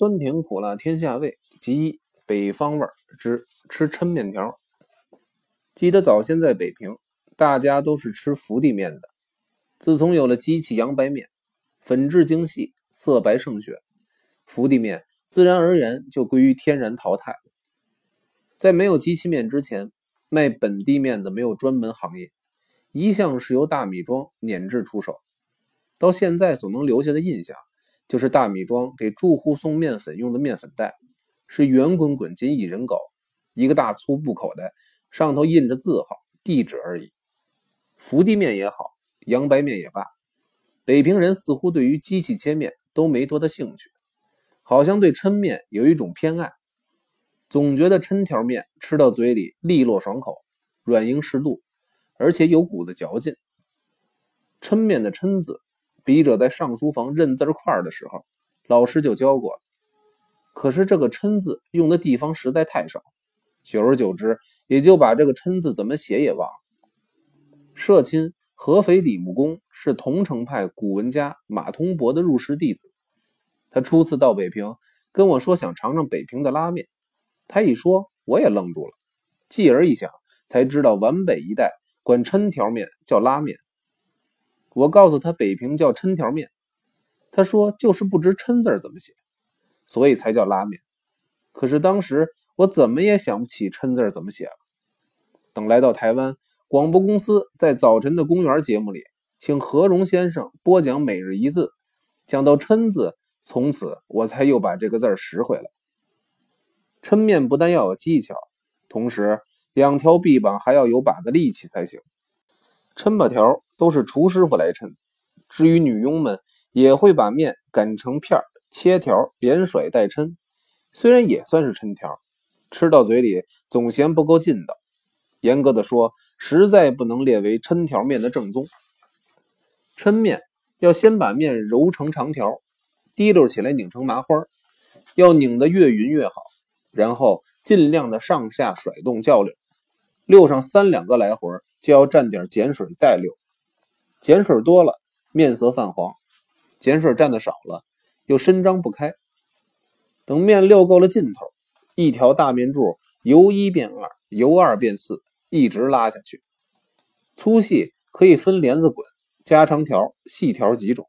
酸甜苦辣天下味，即北方味之吃抻面条。记得早先在北平，大家都是吃福地面的。自从有了机器阳白面，粉质精细，色白胜雪，福地面自然而然就归于天然淘汰。在没有机器面之前，卖本地面的没有专门行业，一向是由大米庄碾制出手。到现在所能留下的印象。就是大米庄给住户送面粉用的面粉袋，是圆滚滚仅一人高，一个大粗布口袋，上头印着字号、地址而已。福地面也好，洋白面也罢，北平人似乎对于机器切面都没多大兴趣，好像对抻面有一种偏爱，总觉得抻条面吃到嘴里利落爽口，软硬适度，而且有股子嚼劲。抻面的抻字。笔者在上书房认字块的时候，老师就教过了。可是这个“琛”字用的地方实在太少，久而久之，也就把这个“琛”字怎么写也忘了。社亲合肥李木公是桐城派古文家马通伯的入室弟子。他初次到北平，跟我说想尝尝北平的拉面。他一说，我也愣住了。继而一想，才知道皖北一带管抻条面叫拉面。我告诉他，北平叫抻条面，他说就是不知抻字怎么写，所以才叫拉面。可是当时我怎么也想不起抻字怎么写了。等来到台湾，广播公司在早晨的公园节目里，请何荣先生播讲每日一字，讲到抻字，从此我才又把这个字拾回来。抻面不但要有技巧，同时两条臂膀还要有把的力气才行。抻把条都是厨师傅来抻，至于女佣们也会把面擀成片切条，连甩带抻。虽然也算是抻条，吃到嘴里总嫌不够劲道。严格的说，实在不能列为抻条面的正宗。抻面要先把面揉成长条，提溜起来拧成麻花，要拧得越匀越好。然后尽量的上下甩动较溜，溜上三两个来回。就要蘸点碱水再溜，碱水多了面色泛黄，碱水蘸的少了又伸张不开。等面溜够了劲头，一条大面柱由一变二，由二变四，一直拉下去。粗细可以分帘子滚、加长条、细条几种，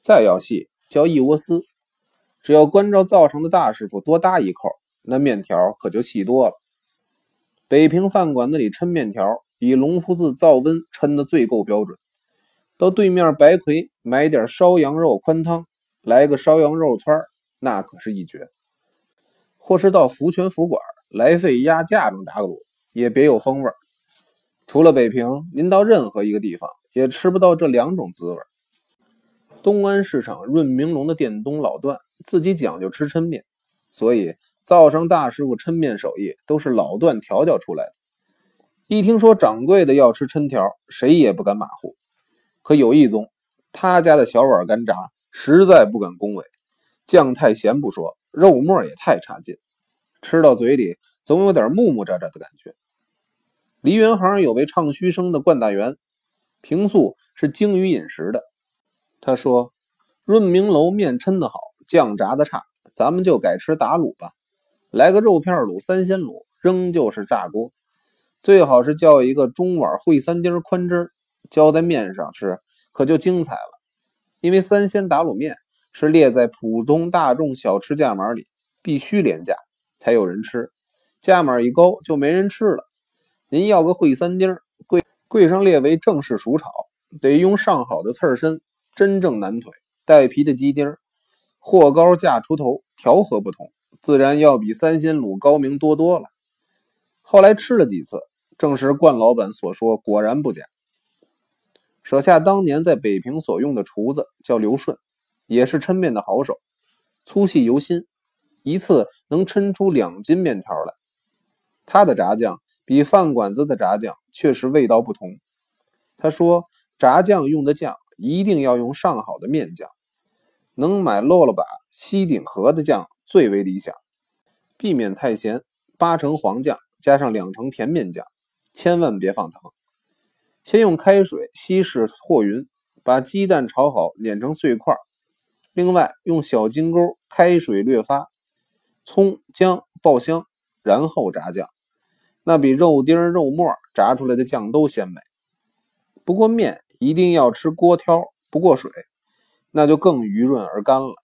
再要细叫一窝丝。只要关照灶上的大师傅多搭一扣，那面条可就细多了。北平饭馆子里抻面条。以隆福寺灶温抻的最够标准。到对面白魁买点烧羊肉宽汤，来个烧羊肉串那可是一绝。或是到福全福馆来费鸭架中打卤，也别有风味。除了北平，您到任何一个地方也吃不到这两种滋味。东安市场润明龙的店东老段自己讲究吃抻面，所以灶上大师傅抻面手艺都是老段调教出来的。一听说掌柜的要吃抻条，谁也不敢马虎。可有一宗，他家的小碗干炸实在不敢恭维，酱太咸不说，肉沫也太差劲，吃到嘴里总有点木木渣渣的感觉。梨园行有位唱虚声的冠大元，平素是精于饮食的。他说：“润明楼面抻的好，酱炸的差，咱们就改吃打卤吧，来个肉片卤、三鲜卤，仍旧是炸锅。”最好是叫一个中碗烩三丁宽汁，浇在面上吃，可就精彩了。因为三鲜打卤面是列在普通大众小吃价码里，必须廉价才有人吃，价码一高就没人吃了。您要个烩三丁，柜柜上列为正式熟炒，得用上好的刺身，真正南腿带皮的鸡丁，货高价出头，调和不同，自然要比三鲜卤高明多多了。后来吃了几次。正是冠老板所说，果然不假。舍下当年在北平所用的厨子叫刘顺，也是抻面的好手，粗细由心，一次能抻出两斤面条来。他的炸酱比饭馆子的炸酱确实味道不同。他说，炸酱用的酱一定要用上好的面酱，能买漏了把西鼎和的酱最为理想，避免太咸，八成黄酱加上两成甜面酱。千万别放糖，先用开水稀释和匀，把鸡蛋炒好，碾成碎块，另外用小金钩开水略发，葱姜爆香，然后炸酱，那比肉丁肉末炸出来的酱都鲜美。不过面一定要吃锅挑，不过水，那就更鱼润而干了。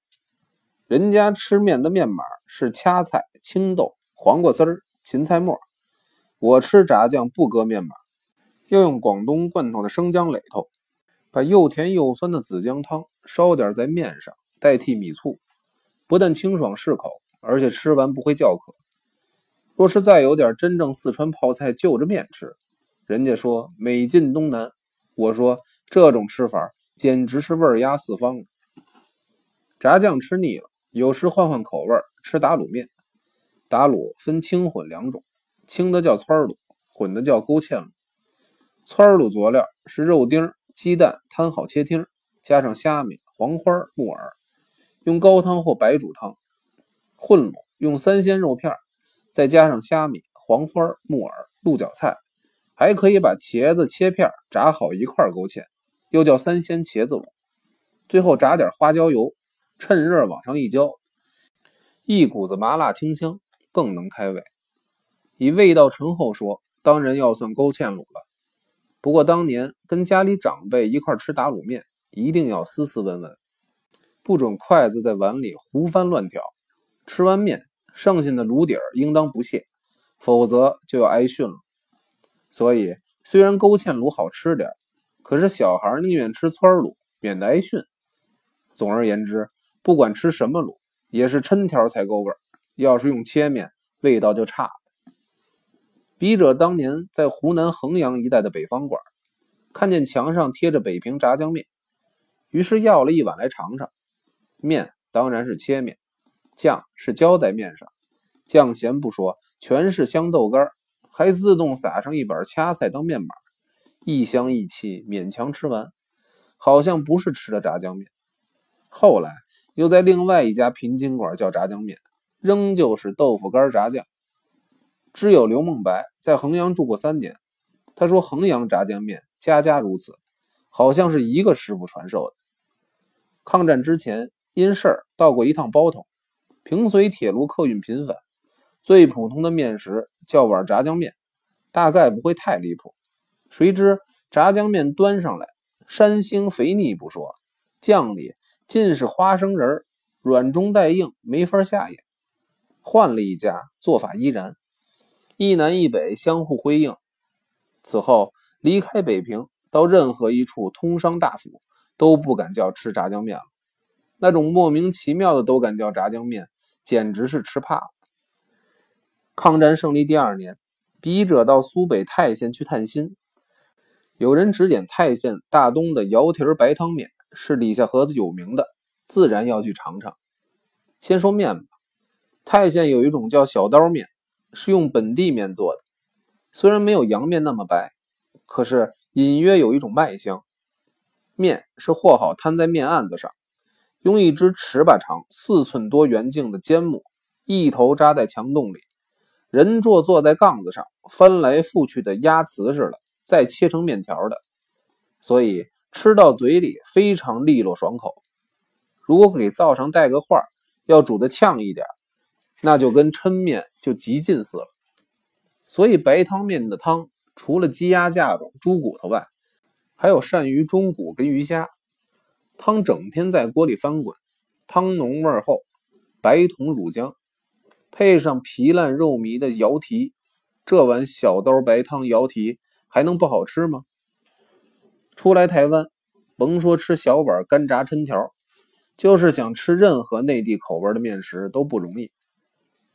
人家吃面的面码是掐菜、青豆、黄瓜丝儿、芹菜末，我吃炸酱不搁面码，要用广东罐头的生姜垒头，把又甜又酸的紫姜汤烧点在面上，代替米醋，不但清爽适口，而且吃完不会叫渴。若是再有点真正四川泡菜就着面吃，人家说美尽东南，我说这种吃法简直是味压四方。炸酱吃腻了。有时换换口味吃打卤面。打卤分清混两种，清的叫汆卤，混的叫勾芡卤。汆卤佐料是肉丁、鸡蛋摊好切丁，加上虾米、黄花、木耳，用高汤或白煮汤。混卤用三鲜肉片，再加上虾米、黄花、木耳、鹿角菜，还可以把茄子切片炸好一块勾芡，又叫三鲜茄子卤。最后炸点花椒油。趁热往上一浇，一股子麻辣清香，更能开胃。以味道醇厚说，当然要算勾芡卤了。不过当年跟家里长辈一块吃打卤面，一定要斯斯文文，不准筷子在碗里胡翻乱挑。吃完面，剩下的卤底儿应当不屑，否则就要挨训了。所以虽然勾芡卤好吃点，可是小孩宁愿吃汆卤，免得挨训。总而言之。不管吃什么卤，也是抻条才够味儿。要是用切面，味道就差。笔者当年在湖南衡阳一带的北方馆，看见墙上贴着北平炸酱面，于是要了一碗来尝尝。面当然是切面，酱是浇在面上，酱咸不说，全是香豆干，还自动撒上一板掐菜当面码，一香一气，勉强吃完，好像不是吃的炸酱面。后来。又在另外一家平津馆叫炸酱面，仍旧是豆腐干炸酱。知友刘梦白在衡阳住过三年，他说衡阳炸酱面家家如此，好像是一个师傅传授的。抗战之前因事儿到过一趟包头，平绥铁路客运频繁，最普通的面食叫碗炸酱面，大概不会太离谱。谁知炸酱面端上来，山腥肥腻不说，酱里。尽是花生仁软中带硬，没法下咽。换了一家，做法依然，一南一北相互辉映。此后离开北平，到任何一处通商大府，都不敢叫吃炸酱面了。那种莫名其妙的都敢叫炸酱面，简直是吃怕了。抗战胜利第二年，笔者到苏北泰县去探亲，有人指点泰县大东的窑蹄白汤面。是李下河子有名的，自然要去尝尝。先说面吧，泰县有一种叫小刀面，是用本地面做的，虽然没有洋面那么白，可是隐约有一种麦香。面是和好摊在面案子上，用一只尺把长、四寸多圆径的尖木，一头扎在墙洞里，人坐坐在杠子上，翻来覆去的压瓷似的，再切成面条的，所以。吃到嘴里非常利落爽口，如果给灶上带个画，要煮的呛一点，那就跟抻面就极近似了。所以白汤面的汤，除了鸡鸭架种、猪骨头外，还有鳝鱼、中骨跟鱼虾。汤整天在锅里翻滚，汤浓味厚，白铜乳浆，配上皮烂肉糜的瑶蹄，这碗小刀白汤瑶蹄还能不好吃吗？初来台湾，甭说吃小碗干炸抻条，就是想吃任何内地口味的面食都不容易。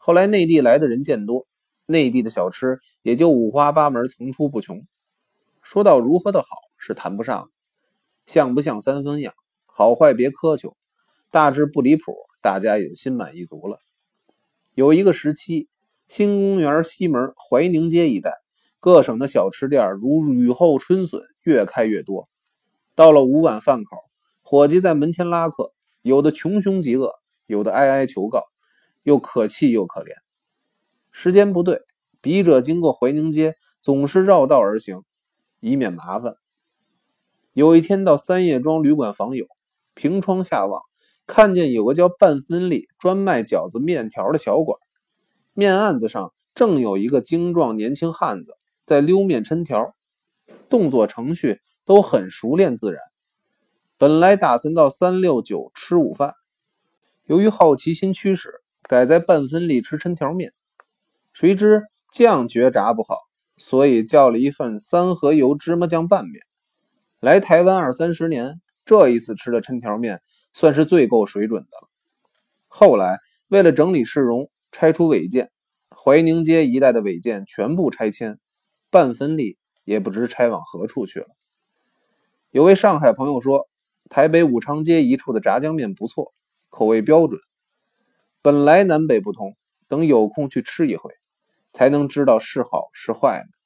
后来内地来的人渐多，内地的小吃也就五花八门、层出不穷。说到如何的好，是谈不上的，像不像三分样，好坏别苛求，大致不离谱，大家也心满意足了。有一个时期，新公园西门怀宁街一带。各省的小吃店如雨后春笋，越开越多。到了午晚饭口，伙计在门前拉客，有的穷凶极恶，有的哀哀求告，又可气又可怜。时间不对，笔者经过怀宁街，总是绕道而行，以免麻烦。有一天到三叶庄旅馆访友，凭窗下望，看见有个叫半分利专卖饺子面条的小馆，面案子上正有一个精壮年轻汉子在溜面抻条，动作程序都很熟练自然。本来打算到三六九吃午饭，由于好奇心驱使，改在半分利吃抻条面。谁知酱觉炸不好，所以叫了一份三合油芝麻酱拌面。来台湾二三十年，这一次吃的抻条面算是最够水准的了。后来为了整理市容，拆除违建，怀宁街一带的违建全部拆迁，半分利也不知拆往何处去了。有位上海朋友说。台北武昌街一处的炸酱面不错，口味标准。本来南北不通，等有空去吃一回，才能知道是好是坏呢。